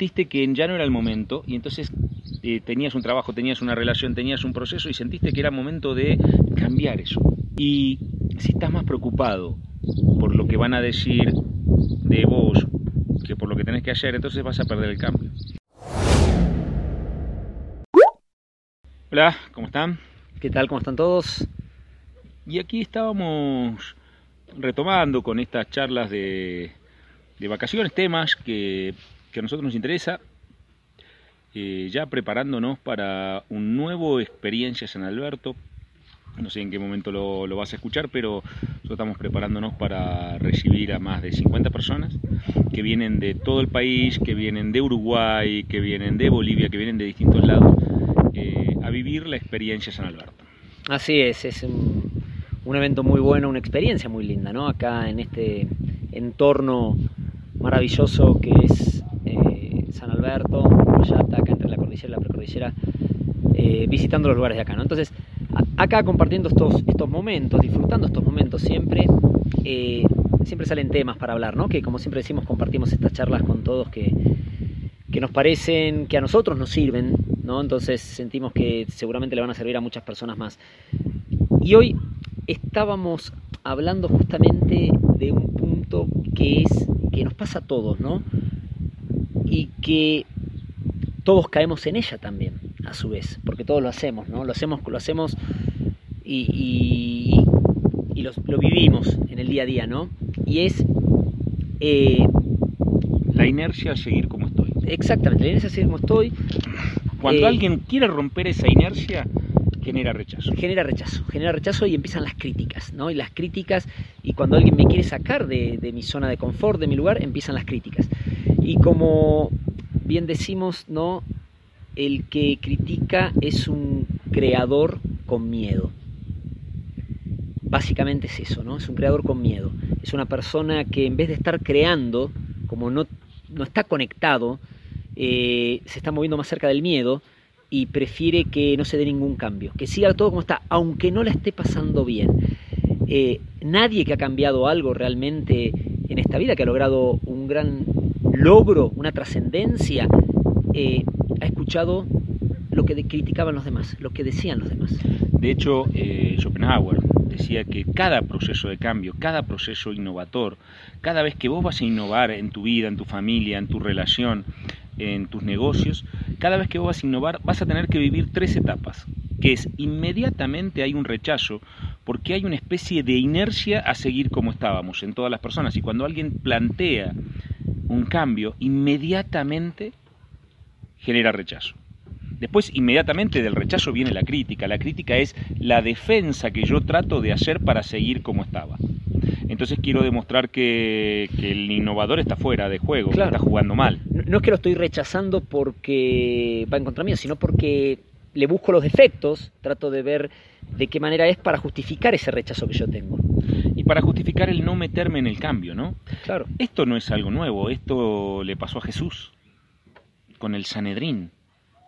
Sentiste que ya no era el momento y entonces eh, tenías un trabajo, tenías una relación, tenías un proceso y sentiste que era momento de cambiar eso. Y si estás más preocupado por lo que van a decir de vos que por lo que tenés que hacer, entonces vas a perder el cambio. Hola, ¿cómo están? ¿Qué tal? ¿Cómo están todos? Y aquí estábamos retomando con estas charlas de, de vacaciones temas que que a nosotros nos interesa, eh, ya preparándonos para un nuevo Experiencia San Alberto. No sé en qué momento lo, lo, vas a escuchar, pero nosotros estamos preparándonos para recibir a más de 50 personas que vienen de todo el país, que vienen de Uruguay, que vienen de Bolivia, que vienen de distintos lados, eh, a vivir la experiencia San Alberto. Así es, es un, un evento muy bueno, una experiencia muy linda, ¿no? Acá en este entorno maravilloso que es San Alberto, allá acá entre la cordillera y la precordillera, eh, visitando los lugares de acá. ¿no? Entonces, acá compartiendo estos, estos momentos, disfrutando estos momentos siempre, eh, siempre salen temas para hablar, ¿no? que como siempre decimos, compartimos estas charlas con todos que, que nos parecen, que a nosotros nos sirven, ¿no? entonces sentimos que seguramente le van a servir a muchas personas más. Y hoy estábamos hablando justamente de un punto que es que nos pasa a todos, ¿no? Y que todos caemos en ella también, a su vez, porque todos lo hacemos, ¿no? Lo hacemos, lo hacemos y, y, y lo, lo, vivimos en el día a día, ¿no? Y es... Eh, la inercia a seguir como estoy. Exactamente, la inercia a seguir como estoy. Cuando eh, alguien quiere romper esa inercia, genera rechazo. Genera rechazo, genera rechazo y empiezan las críticas, ¿no? Y las críticas, y cuando alguien me quiere sacar de, de mi zona de confort, de mi lugar, empiezan las críticas. Y como bien decimos, ¿no? El que critica es un creador con miedo. Básicamente es eso, ¿no? Es un creador con miedo. Es una persona que en vez de estar creando, como no, no está conectado, eh, se está moviendo más cerca del miedo y prefiere que no se dé ningún cambio, que siga todo como está, aunque no la esté pasando bien. Eh, nadie que ha cambiado algo realmente en esta vida, que ha logrado un gran logro, una trascendencia, eh, ha escuchado lo que criticaban los demás, lo que decían los demás. De hecho, eh, Schopenhauer decía que cada proceso de cambio, cada proceso innovador, cada vez que vos vas a innovar en tu vida, en tu familia, en tu relación, en tus negocios, cada vez que vos vas a innovar vas a tener que vivir tres etapas, que es inmediatamente hay un rechazo porque hay una especie de inercia a seguir como estábamos en todas las personas y cuando alguien plantea un cambio, inmediatamente genera rechazo. Después, inmediatamente del rechazo viene la crítica. La crítica es la defensa que yo trato de hacer para seguir como estaba. Entonces quiero demostrar que, que el innovador está fuera de juego, claro. que está jugando mal. No, no, es que lo estoy rechazando porque va en contra mío, sino porque le busco los defectos, trato de ver de qué manera es para justificar ese rechazo que yo tengo. Para justificar el no meterme en el cambio, ¿no? Claro. Esto no es algo nuevo, esto le pasó a Jesús con el Sanedrín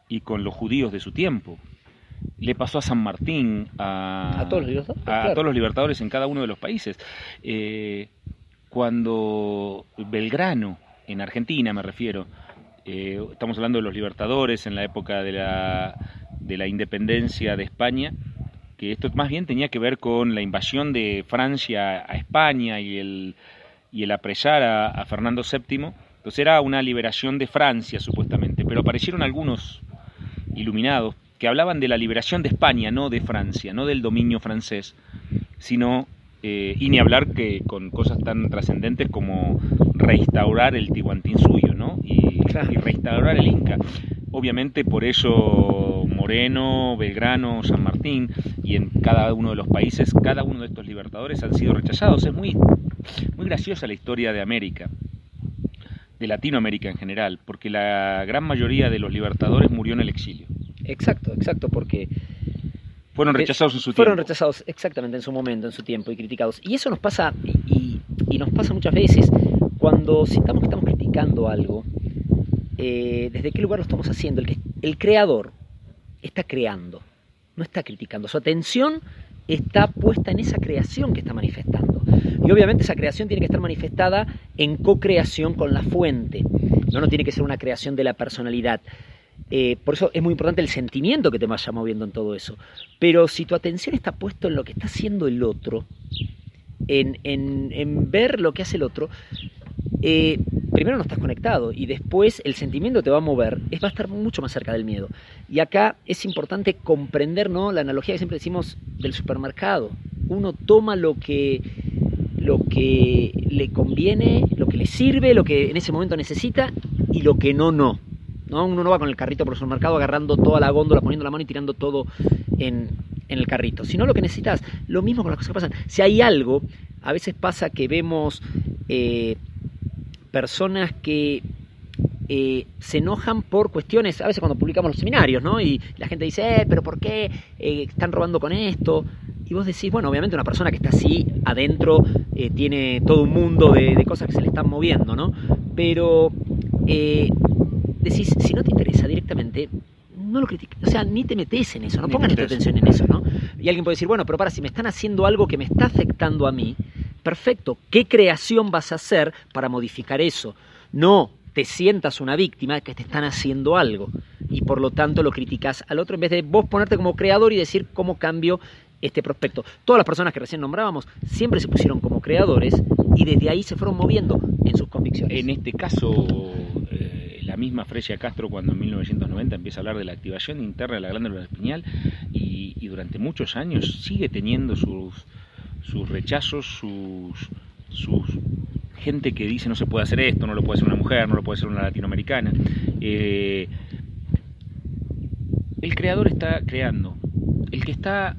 y con los judíos de su tiempo. Le pasó a San Martín, a, a, todos, los a claro. todos, los libertadores en cada uno de los países. Eh, cuando Belgrano, en Argentina me refiero, eh, estamos hablando de los libertadores en la época de la, de la independencia de España, que esto más bien tenía que ver con la invasión de Francia a España y el, y el apresar a, a Fernando VII. Entonces era una liberación de Francia, supuestamente pero aparecieron algunos iluminados que hablaban de la liberación de España, no de Francia, no del dominio francés, sino, eh, y ni hablar que con cosas tan trascendentes como restaurar el Tihuantinsuyo, ¿no? Y, y restaurar el Inca. Obviamente por eso Moreno, Belgrano, San Martín y en cada uno de los países, cada uno de estos libertadores han sido rechazados. Es muy, muy graciosa la historia de América, de Latinoamérica en general, porque la gran mayoría de los libertadores murió en el exilio. Exacto, exacto, porque fueron rechazados en su tiempo. Fueron rechazados exactamente en su momento, en su tiempo y criticados. Y eso nos pasa, y, y nos pasa muchas veces cuando sintamos que estamos criticando algo, eh, desde qué lugar lo estamos haciendo. El, que, el creador está creando, no está criticando. Su atención está puesta en esa creación que está manifestando. Y obviamente esa creación tiene que estar manifestada en co-creación con la fuente. No, no tiene que ser una creación de la personalidad. Eh, por eso es muy importante el sentimiento que te vaya moviendo en todo eso. Pero si tu atención está puesta en lo que está haciendo el otro, en, en ver lo que hace el otro, eh, primero no estás conectado y después el sentimiento te va a mover, es, va a estar mucho más cerca del miedo. Y acá es importante comprender ¿no? la analogía que siempre decimos del supermercado. Uno toma lo que, lo que le conviene, lo que le sirve, lo que en ese momento necesita y lo que no, no. ¿no? Uno no va con el carrito por el supermercado agarrando toda la góndola, poniendo la mano y tirando todo en, en el carrito, sino lo que necesitas. Lo mismo con las cosas que pasan. Si hay algo, a veces pasa que vemos... Eh, personas que eh, se enojan por cuestiones, a veces cuando publicamos los seminarios, ¿no? Y la gente dice, eh, pero ¿por qué eh, están robando con esto? Y vos decís, bueno, obviamente una persona que está así adentro eh, tiene todo un mundo de, cosas que se le están moviendo, ¿no? Pero decís, si no te interesa directamente, no lo critiques, o sea, ni te metes en eso, no pongan esta atención en eso, ¿no? Y alguien puede decir, bueno, pero para, si me están haciendo algo que me está afectando a mí, Perfecto, ¿qué creación vas a hacer para modificar eso? No te sientas una víctima que te están haciendo algo y por lo tanto lo criticas al otro en vez de vos ponerte como creador y decir cómo cambio este prospecto. Todas las personas que recién nombrábamos siempre se pusieron como creadores y desde ahí se fueron moviendo en sus convicciones. En este caso, eh, la misma Fresia Castro cuando en 1990 empieza a hablar de la activación interna de la glándula espinal y durante muchos años sigue teniendo sus sus rechazos, sus, sus gente que dice no se puede hacer esto, no lo puede hacer una mujer, no lo puede hacer una latinoamericana. Eh, el creador está creando, el que está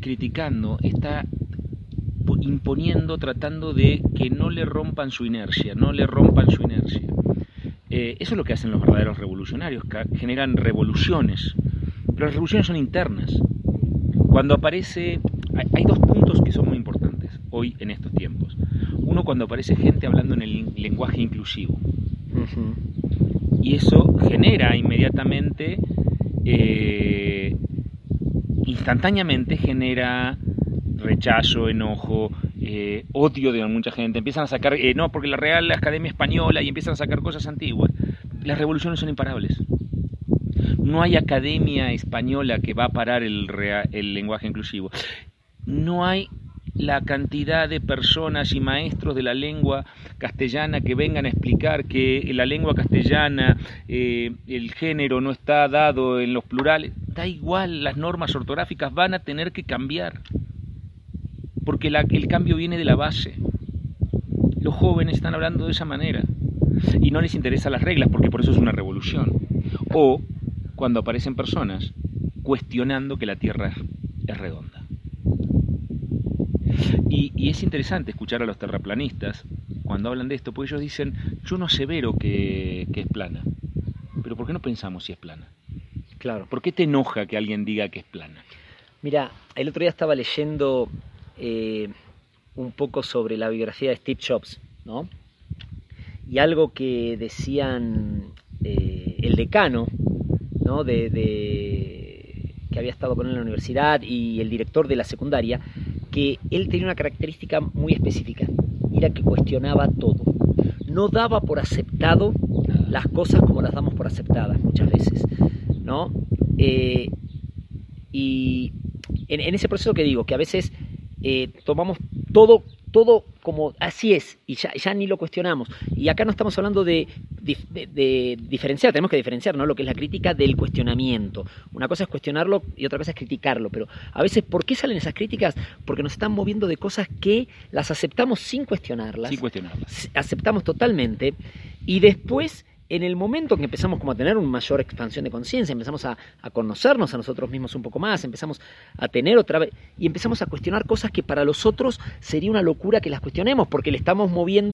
criticando está imponiendo, tratando de que no le rompan su inercia, no le rompan su inercia. Eh, eso es lo que hacen los verdaderos revolucionarios, que generan revoluciones, pero las revoluciones son internas. Cuando aparece hay, dos puntos que son muy importantes hoy en estos tiempos. Uno cuando aparece gente hablando en el lenguaje inclusivo. Y eso genera inmediatamente, eh, instantáneamente genera rechazo, enojo, eh, odio de mucha gente. Empiezan a sacar, eh, no, porque la Real Academia Española y empiezan a sacar cosas antiguas. Las revoluciones son imparables. No hay academia española que va a parar el, el lenguaje inclusivo no hay la cantidad de personas y maestros de la lengua castellana que vengan a explicar que la lengua castellana eh, el género no está dado en los plurales, da igual, las normas ortográficas van a tener que cambiar, porque el cambio viene de la base. Los jóvenes están hablando de esa manera y no les interesan las reglas porque por eso es una revolución. O cuando aparecen personas cuestionando que la Tierra es redonda. Y, es interesante escuchar a los terraplanistas cuando hablan de esto, porque ellos dicen, yo no asevero que, que es plana, pero ¿por qué no pensamos si es plana? Claro. ¿Por qué te enoja que alguien diga que es plana? Mira, el otro día estaba leyendo eh, un poco sobre la biografía de Steve Jobs, ¿no? Y algo que decían eh, el decano, ¿no? De, de, que había estado con él en la universidad y el director de la secundaria, que él tenía una característica muy específica, era que cuestionaba todo. No daba por aceptado las cosas como las damos por aceptadas muchas veces, ¿no? Eh, y en, ese proceso que digo, que a veces eh, tomamos todo, todo como así es y ya, ni lo cuestionamos. Y acá no estamos hablando de de, diferenciar, tenemos que diferenciar ¿no? lo que es la crítica del cuestionamiento. Una cosa es cuestionarlo y otra cosa es criticarlo, pero a veces, ¿por qué salen esas críticas? Porque nos están moviendo de cosas que las aceptamos sin cuestionarlas. Sin cuestionarlas. Aceptamos totalmente y después en el momento en que empezamos como a tener una mayor expansión de conciencia, empezamos a, a, conocernos a nosotros mismos un poco más, empezamos a tener otra vez y empezamos a cuestionar cosas que para los otros sería una locura que las cuestionemos porque le estamos moviendo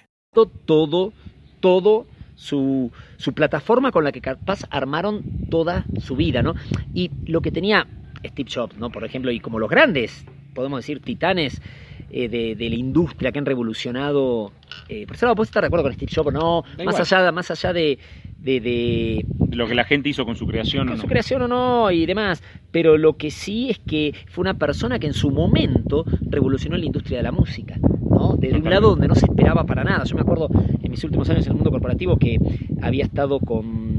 Todo, todo su, su, plataforma con la que capaz armaron toda su vida, ¿no? Y lo que tenía Steve Jobs, ¿no? Por ejemplo, y como los grandes, podemos decir, titanes eh, de, de, la industria que han revolucionado. Eh, por eso vos estás de acuerdo con Steve Jobs, ¿no? Más allá, más allá de, de, de, Lo que la gente hizo con su creación con o no. su creación o no y demás. Pero lo que sí es que fue una persona que en su momento revolucionó la industria de la música. ¿No? Desde un lado donde no se esperaba para nada. Yo me acuerdo en mis últimos años en el mundo corporativo que había estado con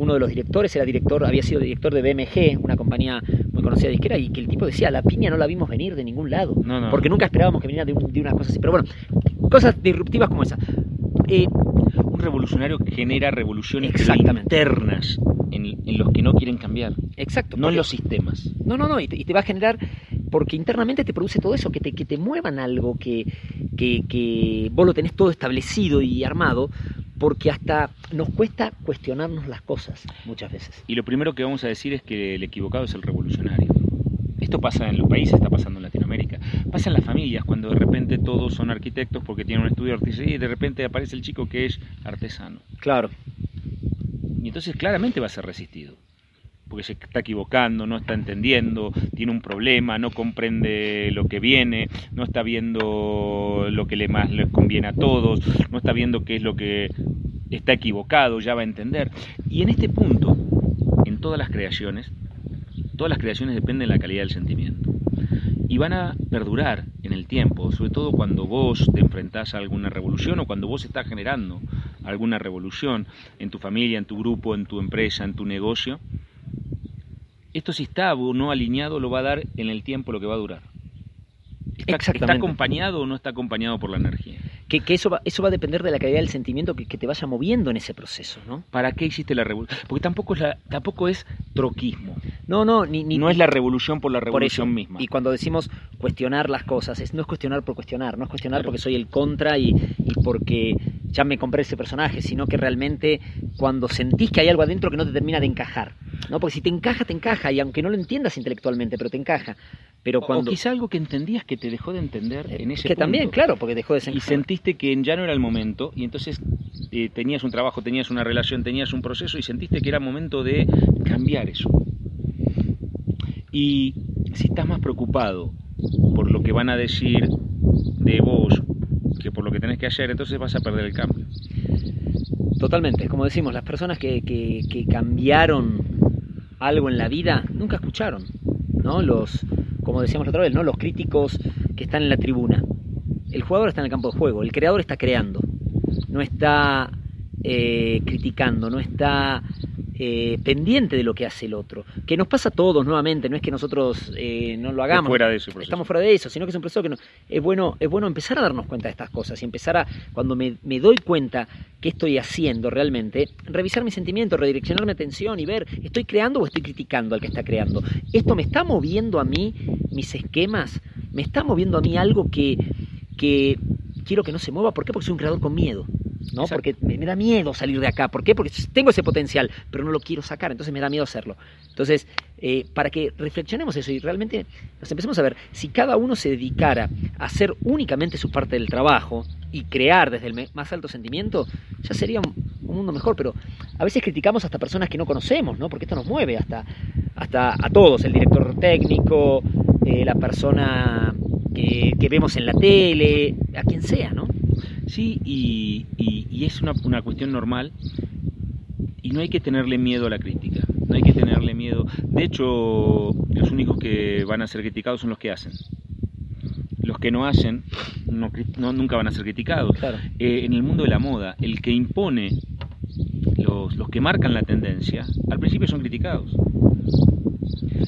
uno de los directores, era director, había sido director de BMG, una compañía muy conocida de disquera, y que el tipo decía, la piña no la vimos venir de ningún lado, no, no. porque nunca esperábamos que viniera de, un, de, una cosa así. Pero bueno, cosas disruptivas como esa. Eh, un revolucionario genera revoluciones internas en, en, los que no quieren cambiar. Exacto. No en los sistemas. No, no, no, y te, y te va a generar porque internamente te produce todo eso, que te, que te muevan algo, que, que, que, vos lo tenés todo establecido y armado, porque hasta nos cuesta cuestionarnos las cosas muchas veces. Y lo primero que vamos a decir es que el equivocado es el revolucionario. Esto pasa en los países, está pasando en Latinoamérica. Pasa en las familias, cuando de repente todos son arquitectos porque tienen un estudio de artesanía y de repente aparece el chico que es artesano. Claro. Y entonces claramente va a ser resistido porque se está equivocando, no está entendiendo, tiene un problema, no comprende lo que viene, no está viendo lo que le más les conviene a todos, no está viendo qué es lo que está equivocado, ya va a entender. Y en este punto, en todas las creaciones, todas las creaciones dependen de la calidad del sentimiento. Y van a perdurar en el tiempo, sobre todo cuando vos te enfrentás a alguna revolución o cuando vos estás generando alguna revolución en tu familia, en tu grupo, en tu empresa, en tu negocio esto si está o no alineado lo va a dar en el tiempo lo que va a durar. ¿Está, ¿Está acompañado o no está acompañado por la energía? Que, que, eso, va, eso va a depender de la calidad del sentimiento que, que te vaya moviendo en ese proceso, ¿no? ¿Para qué hiciste la revolución? Porque tampoco es, la, tampoco es troquismo. No, no, ni, ni, no es la revolución por la revolución por eso, misma. Y cuando decimos cuestionar las cosas, es, no es cuestionar por cuestionar, no es cuestionar claro. porque soy el contra y, y porque ya me compré ese personaje, sino que realmente cuando sentís que hay algo adentro que no te termina de encajar. ¿No? Porque si te encaja, te encaja, y aunque no lo entiendas intelectualmente, pero te encaja. Pero cuando... O quizá algo que entendías que te dejó de entender en ese Que punto. también, claro, porque dejó de Y encajar. sentiste que ya no era el momento, y entonces eh, tenías un trabajo, tenías una relación, tenías un proceso, y sentiste que era momento de cambiar eso. Y si estás más preocupado por lo que van a decir de vos que por lo que tenés que hacer, entonces vas a perder el cambio. Totalmente, como decimos, las personas que, que, que cambiaron algo en la vida nunca escucharon, ¿no? Los, como decíamos otra vez, ¿no? Los críticos que están en la tribuna. El jugador está en el campo de juego, el creador está creando, no está eh, criticando, no está eh, pendiente de lo que hace el otro. Que nos pasa a todos nuevamente, no es que nosotros eh, no lo hagamos. Fuera de ese proceso. Estamos fuera de eso, sino que es un proceso que no, es, bueno, es bueno empezar a darnos cuenta de estas cosas y empezar a, cuando me, me doy cuenta qué estoy haciendo realmente, revisar mis sentimientos, redireccionar mi atención y ver, ¿estoy creando o estoy criticando al que está creando? ¿Esto me está moviendo a mí mis esquemas? ¿Me está moviendo a mí algo que, que quiero que no se mueva? ¿Por qué? Porque soy un creador con miedo. ¿No? Porque me, da miedo salir de acá. ¿Por qué? Porque tengo ese potencial, pero no lo quiero sacar, entonces me da miedo hacerlo. Entonces, eh, para que reflexionemos eso y realmente nos empecemos a ver, si cada uno se dedicara a hacer únicamente su parte del trabajo y crear desde el más alto sentimiento, ya sería un, mundo mejor, pero a veces criticamos hasta personas que no conocemos, ¿no? Porque esto nos mueve hasta, hasta a todos, el director técnico, eh, la persona que, que vemos en la tele, a quien sea, ¿no? Sí, y, es una, una, cuestión normal y no hay que tenerle miedo a la crítica, no hay que tenerle miedo. De hecho, los únicos que van a ser criticados son los que hacen. Los que no hacen no, nunca van a ser criticados. Eh, en el mundo de la moda, el que impone, los, los que marcan la tendencia, al principio son criticados.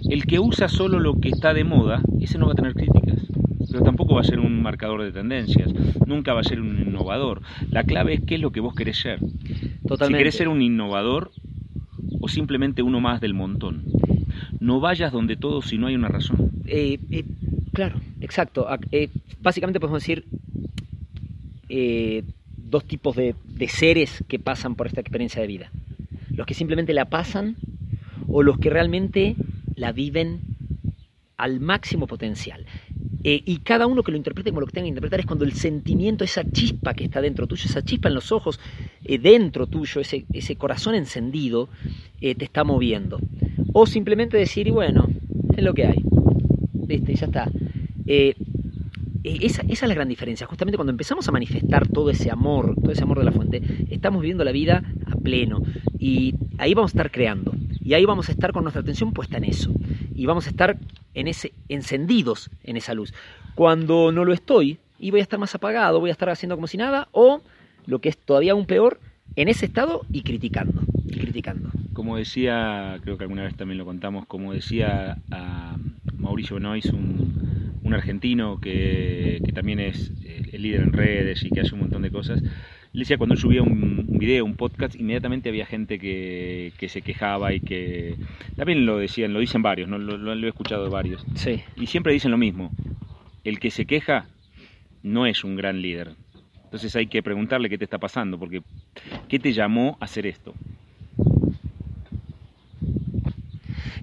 El que usa solo lo que está de moda, ese no va a tener críticas pero tampoco va a ser un marcador de tendencias, nunca va a ser un innovador. La clave es qué es lo que vos querés ser. Totalmente. Si querés ser un innovador o simplemente uno más del montón. No vayas donde todos si no hay una razón. Eh, eh, claro, exacto. Eh, básicamente podemos decir dos tipos de, de seres que pasan por esta experiencia de vida. Los que simplemente la pasan o los que realmente la viven al máximo potencial. Eh, y cada uno que lo interprete como lo que tenga que interpretar es cuando el sentimiento, esa chispa que está dentro tuyo, esa chispa en los ojos, eh, dentro tuyo, ese, ese corazón encendido, eh, te está moviendo. O simplemente decir, y bueno, es lo que hay. Listo, y ya está. Esa, es la gran diferencia. Justamente cuando empezamos a manifestar todo ese amor, todo ese amor de la fuente, estamos viviendo la vida a pleno. Y ahí vamos a estar creando. Y ahí vamos a estar con nuestra atención puesta en eso. Y vamos a estar en ese, encendidos en esa luz. Cuando no lo estoy, y voy a estar más apagado, voy a estar haciendo como si nada, o lo que es todavía aún peor, en ese estado y criticando, y criticando. Como decía, creo que alguna vez también lo contamos, como decía Mauricio Benoist, un, un argentino que, que, también es el líder en redes y que hace un montón de cosas, decía cuando él subía un, video, un podcast, inmediatamente había gente que, se quejaba y que también lo decían, lo dicen varios, ¿no? lo, he escuchado de varios. Sí. Y siempre dicen lo mismo, el que se queja no es un gran líder. Entonces hay que preguntarle qué te está pasando, porque ¿qué te llamó a hacer esto?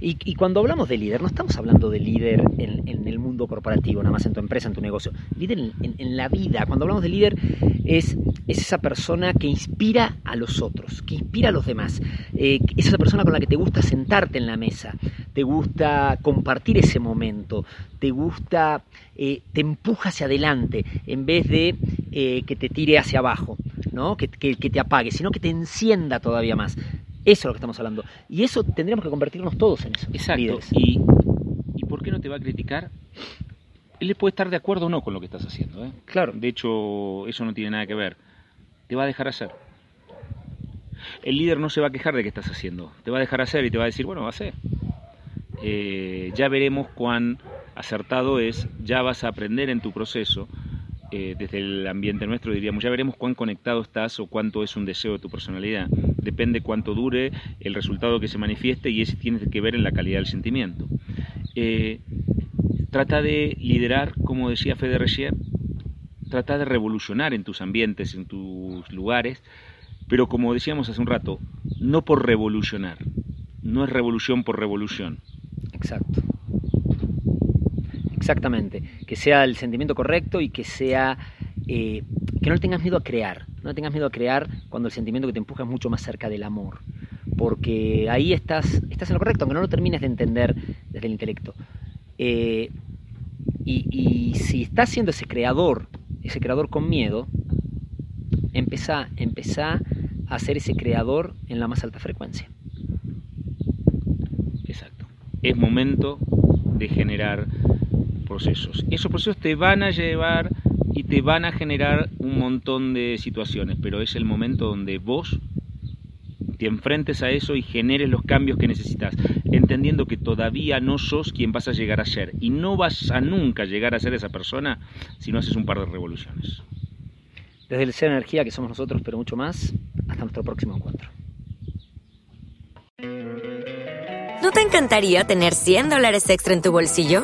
Y, cuando hablamos de líder, no estamos hablando de líder en, el mundo corporativo, nada más en tu empresa, en tu negocio. Líder en, la vida. Cuando hablamos de líder es, esa persona que inspira a los otros, que inspira a los demás. Eh, es esa persona con la que te gusta sentarte en la mesa, te gusta compartir ese momento, te gusta, eh, te empuja hacia adelante en vez de eh, que te tire hacia abajo, ¿no? que te apague, sino que te encienda todavía más. Eso es lo que estamos hablando. Y eso tendríamos que convertirnos todos en eso. Exacto. Y, ¿Y por qué no te va a criticar? Él puede estar de acuerdo o no con lo que estás haciendo. ¿eh? Claro. De hecho, eso no tiene nada que ver. Te va a dejar hacer. El líder no se va a quejar de qué estás haciendo. Te va a dejar hacer y te va a decir, bueno, va a hacer. Eh, ya veremos cuán acertado es, ya vas a aprender en tu proceso eh, desde el ambiente nuestro diríamos, ya veremos cuán conectado estás o cuánto es un deseo de tu personalidad. Depende cuánto dure el resultado que se manifieste y ese tiene que ver en la calidad del sentimiento. Eh, trata de liderar, como decía Fede Rechier, trata de revolucionar en tus ambientes, en tus lugares, pero como decíamos hace un rato, no por revolucionar, no es revolución por revolución. Exacto. Exactamente, que sea el sentimiento correcto y que sea eh, que no le tengas miedo a crear, no le tengas miedo a crear cuando el sentimiento que te empuja es mucho más cerca del amor, porque ahí estás, estás en lo correcto, aunque no lo termines de entender desde el intelecto. Eh, y, si estás siendo ese creador, ese creador con miedo, empezá, empezá a ser ese creador en la más alta frecuencia. Exacto. Es momento de generar procesos. Esos procesos te van a llevar y te van a generar un montón de situaciones, pero es el momento donde vos te enfrentes a eso y generes los cambios que necesitas, entendiendo que todavía no sos quien vas a llegar a ser y no vas a nunca llegar a ser esa persona si no haces un par de revoluciones. Desde el Ser Energía, que somos nosotros, pero mucho más, hasta nuestro próximo encuentro. ¿No te encantaría tener 100 dólares extra en tu bolsillo?